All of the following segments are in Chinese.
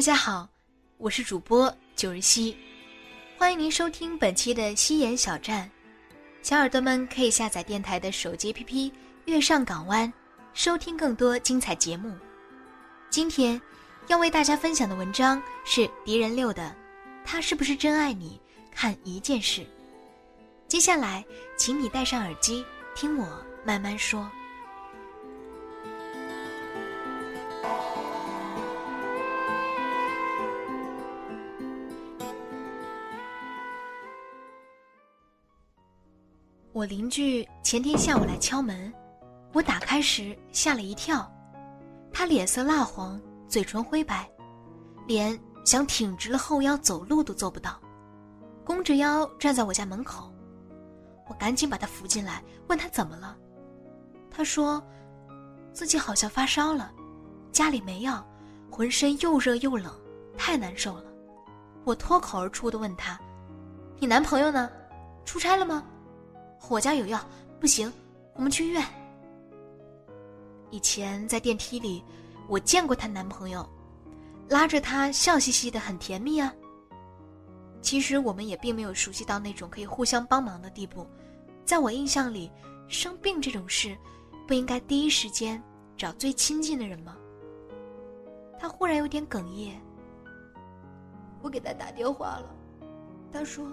大家好，我是主播九日熙，欢迎您收听本期的西言小站。小耳朵们可以下载电台的手机 APP《月上港湾》，收听更多精彩节目。今天要为大家分享的文章是狄仁六的《他是不是真爱你？看一件事》。接下来，请你戴上耳机，听我慢慢说。我邻居前天下午来敲门，我打开时吓了一跳。他脸色蜡黄，嘴唇灰白，连想挺直了后腰走路都做不到，弓着腰站在我家门口。我赶紧把他扶进来，问他怎么了。他说，自己好像发烧了，家里没药，浑身又热又冷，太难受了。我脱口而出的问他：“你男朋友呢？出差了吗？”我家有药，不行，我们去医院。以前在电梯里，我见过她男朋友，拉着她笑嘻嘻的，很甜蜜啊。其实我们也并没有熟悉到那种可以互相帮忙的地步。在我印象里，生病这种事，不应该第一时间找最亲近的人吗？他忽然有点哽咽。我给他打电话了，他说，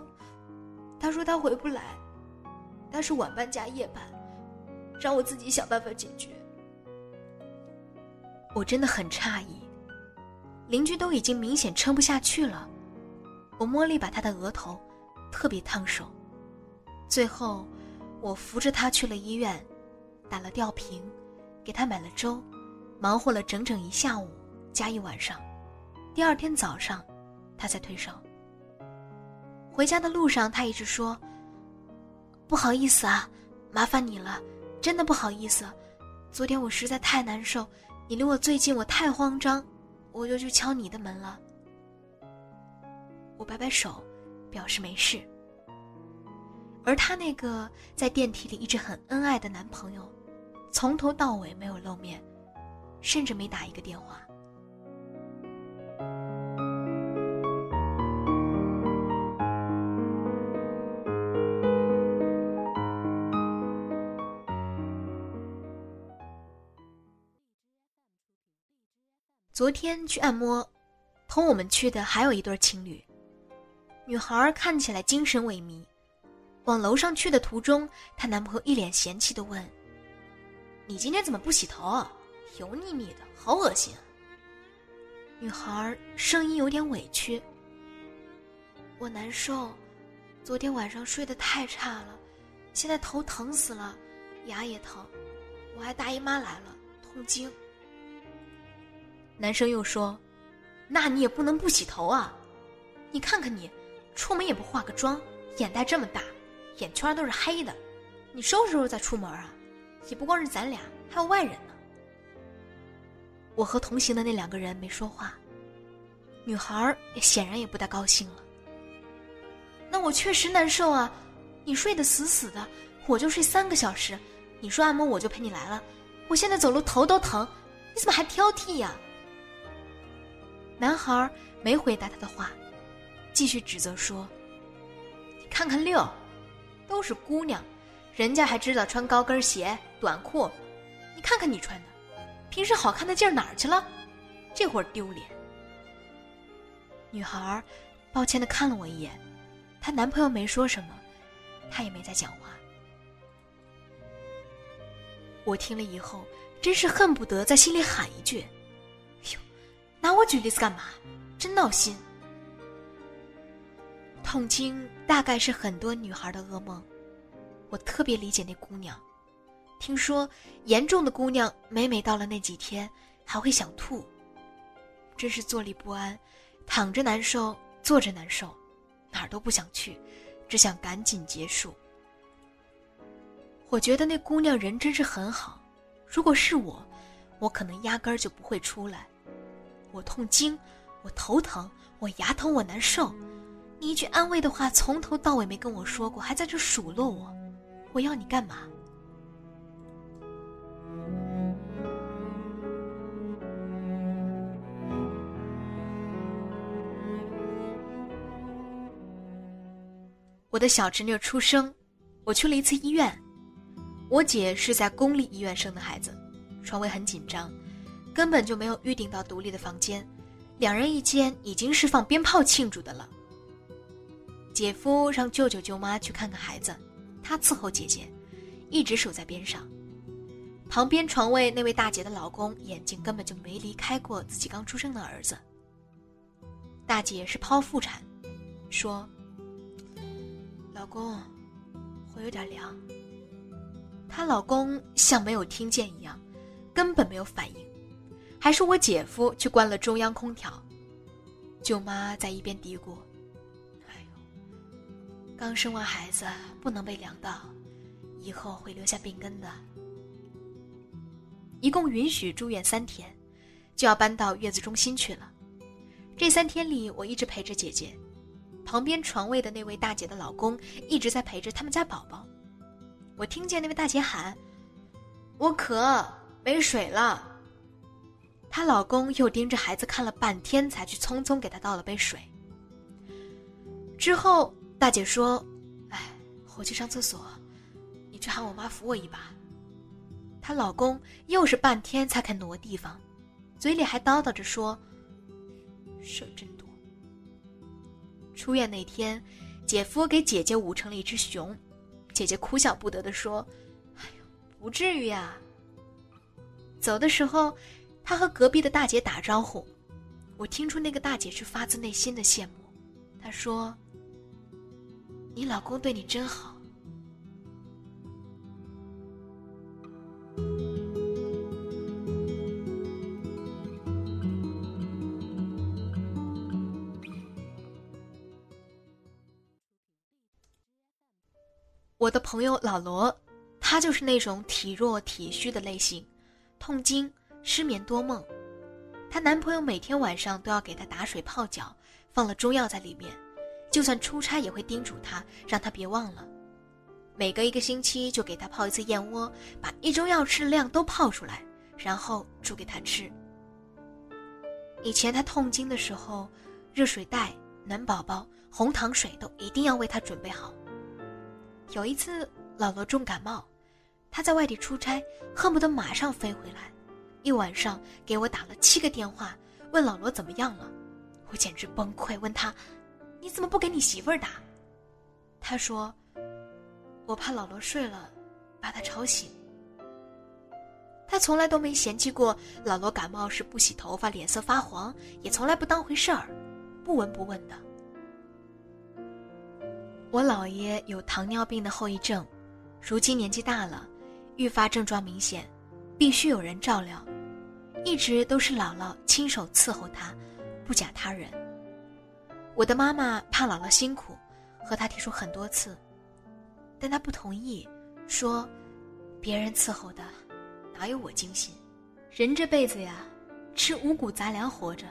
他说他回不来。他是晚班加夜班，让我自己想办法解决。我真的很诧异，邻居都已经明显撑不下去了。我摸了一把他的额头，特别烫手。最后，我扶着他去了医院，打了吊瓶，给他买了粥，忙活了整整一下午加一晚上。第二天早上，他才退烧。回家的路上，他一直说。不好意思啊，麻烦你了，真的不好意思。昨天我实在太难受，你离我最近，我太慌张，我就去敲你的门了。我摆摆手，表示没事。而她那个在电梯里一直很恩爱的男朋友，从头到尾没有露面，甚至没打一个电话。昨天去按摩，同我们去的还有一对情侣。女孩看起来精神萎靡，往楼上去的途中，她男朋友一脸嫌弃的问：“你今天怎么不洗头？啊？油腻腻的，好恶心。”女孩声音有点委屈：“我难受，昨天晚上睡得太差了，现在头疼死了，牙也疼，我还大姨妈来了，痛经。”男生又说：“那你也不能不洗头啊！你看看你，出门也不化个妆，眼袋这么大，眼圈都是黑的，你收拾收拾再出门啊！也不光是咱俩，还有外人呢。”我和同行的那两个人没说话，女孩也显然也不太高兴了。那我确实难受啊！你睡得死死的，我就睡三个小时，你说按摩我就陪你来了，我现在走路头都疼，你怎么还挑剔呀？男孩没回答他的话，继续指责说：“你看看六，都是姑娘，人家还知道穿高跟鞋、短裤，你看看你穿的，平时好看的劲儿哪儿去了？这会儿丢脸。”女孩抱歉的看了我一眼，她男朋友没说什么，她也没再讲话。我听了以后，真是恨不得在心里喊一句。拿我举例子干嘛？真闹心。痛经大概是很多女孩的噩梦，我特别理解那姑娘。听说严重的姑娘每每到了那几天还会想吐，真是坐立不安，躺着难受，坐着难受，哪儿都不想去，只想赶紧结束。我觉得那姑娘人真是很好，如果是我，我可能压根儿就不会出来。我痛经，我头疼，我牙疼，我难受。你一句安慰的话，从头到尾没跟我说过，还在这数落我，我要你干嘛？我的小侄女出生，我去了一次医院。我姐是在公立医院生的孩子，床位很紧张，根本就没有预定到独立的房间，两人一间已经是放鞭炮庆祝的了。姐夫让舅舅舅妈去看看孩子，他伺候姐姐，一直守在边上。旁边床位那位大姐的老公眼睛根本就没离开过自己刚出生的儿子。大姐是剖腹产，说。老公，会有点凉。她老公像没有听见一样，根本没有反应，还是我姐夫去关了中央空调。舅妈在一边嘀咕：“哎呦，刚生完孩子不能被凉到，以后会留下病根的。”一共允许住院三天，就要搬到月子中心去了。这三天里，我一直陪着姐姐。旁边床位的那位大姐的老公一直在陪着他们家宝宝，我听见那位大姐喊：“我渴，没水了。”她老公又盯着孩子看了半天，才去匆匆给她倒了杯水。之后，大姐说：“哎，我去上厕所，你去喊我妈扶我一把。”她老公又是半天才肯挪地方，嘴里还叨叨着说：“事儿真多。”出院那天，姐夫给姐姐捂成了一只熊，姐姐哭笑不得的说：“哎呦，不至于呀。”走的时候，他和隔壁的大姐打招呼，我听出那个大姐是发自内心的羡慕。她说：“你老公对你真好。”我的朋友老罗，他就是那种体弱体虚的类型，痛经、失眠多梦。她男朋友每天晚上都要给她打水泡脚，放了中药在里面，就算出差也会叮嘱她，让她别忘了。每隔一个星期就给她泡一次燕窝，把一周要吃的量都泡出来，然后煮给她吃。以前她痛经的时候，热水袋、暖宝宝、红糖水都一定要为她准备好。有一次，老罗重感冒，他在外地出差，恨不得马上飞回来，一晚上给我打了七个电话，问老罗怎么样了，我简直崩溃，问他，你怎么不给你媳妇儿打？他说，我怕老罗睡了，把他吵醒。他从来都没嫌弃过老罗感冒时不洗头发，脸色发黄，也从来不当回事儿，不闻不问的。我姥爷有糖尿病的后遗症，如今年纪大了，愈发症状明显，必须有人照料，一直都是姥姥亲手伺候他，不假他人。我的妈妈怕姥姥辛苦，和他提出很多次，但他不同意，说：“别人伺候的，哪有我精心？人这辈子呀，吃五谷杂粮活着，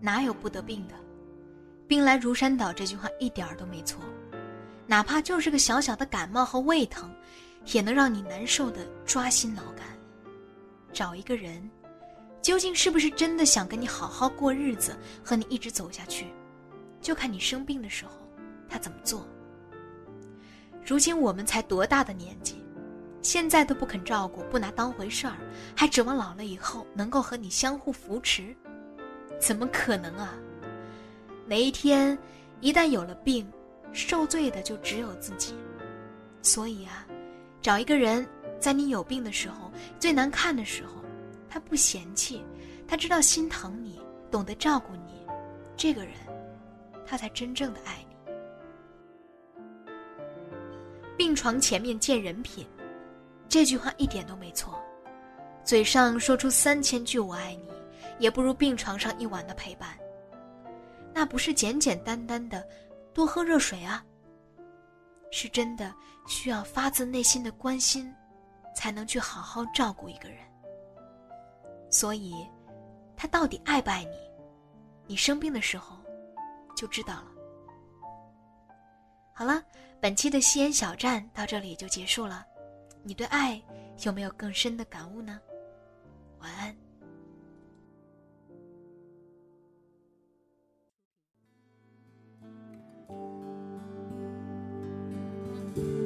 哪有不得病的？病来如山倒，这句话一点儿都没错。”哪怕就是个小小的感冒和胃疼，也能让你难受的抓心挠肝。找一个人，究竟是不是真的想跟你好好过日子，和你一直走下去，就看你生病的时候他怎么做。如今我们才多大的年纪，现在都不肯照顾，不拿当回事儿，还指望老了以后能够和你相互扶持，怎么可能啊？哪一天一旦有了病，受罪的就只有自己，所以啊，找一个人，在你有病的时候、最难看的时候，他不嫌弃，他知道心疼你，懂得照顾你，这个人，他才真正的爱你。病床前面见人品，这句话一点都没错。嘴上说出三千句我爱你，也不如病床上一晚的陪伴。那不是简简单单的多喝热水啊，是真的需要发自内心的关心，才能去好好照顾一个人。所以，他到底爱不爱你，你生病的时候就知道了。好了，本期的西安小站到这里就结束了。你对爱有没有更深的感悟呢？晚安。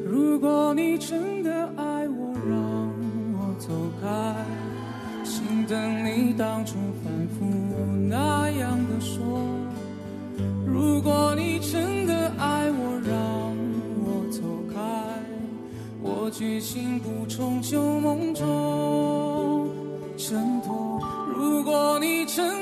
如果你真的爱我，让走开，心等你当初反复那样的说。如果你真的爱我，让我走开，我决心不从旧梦中挣脱。如果你真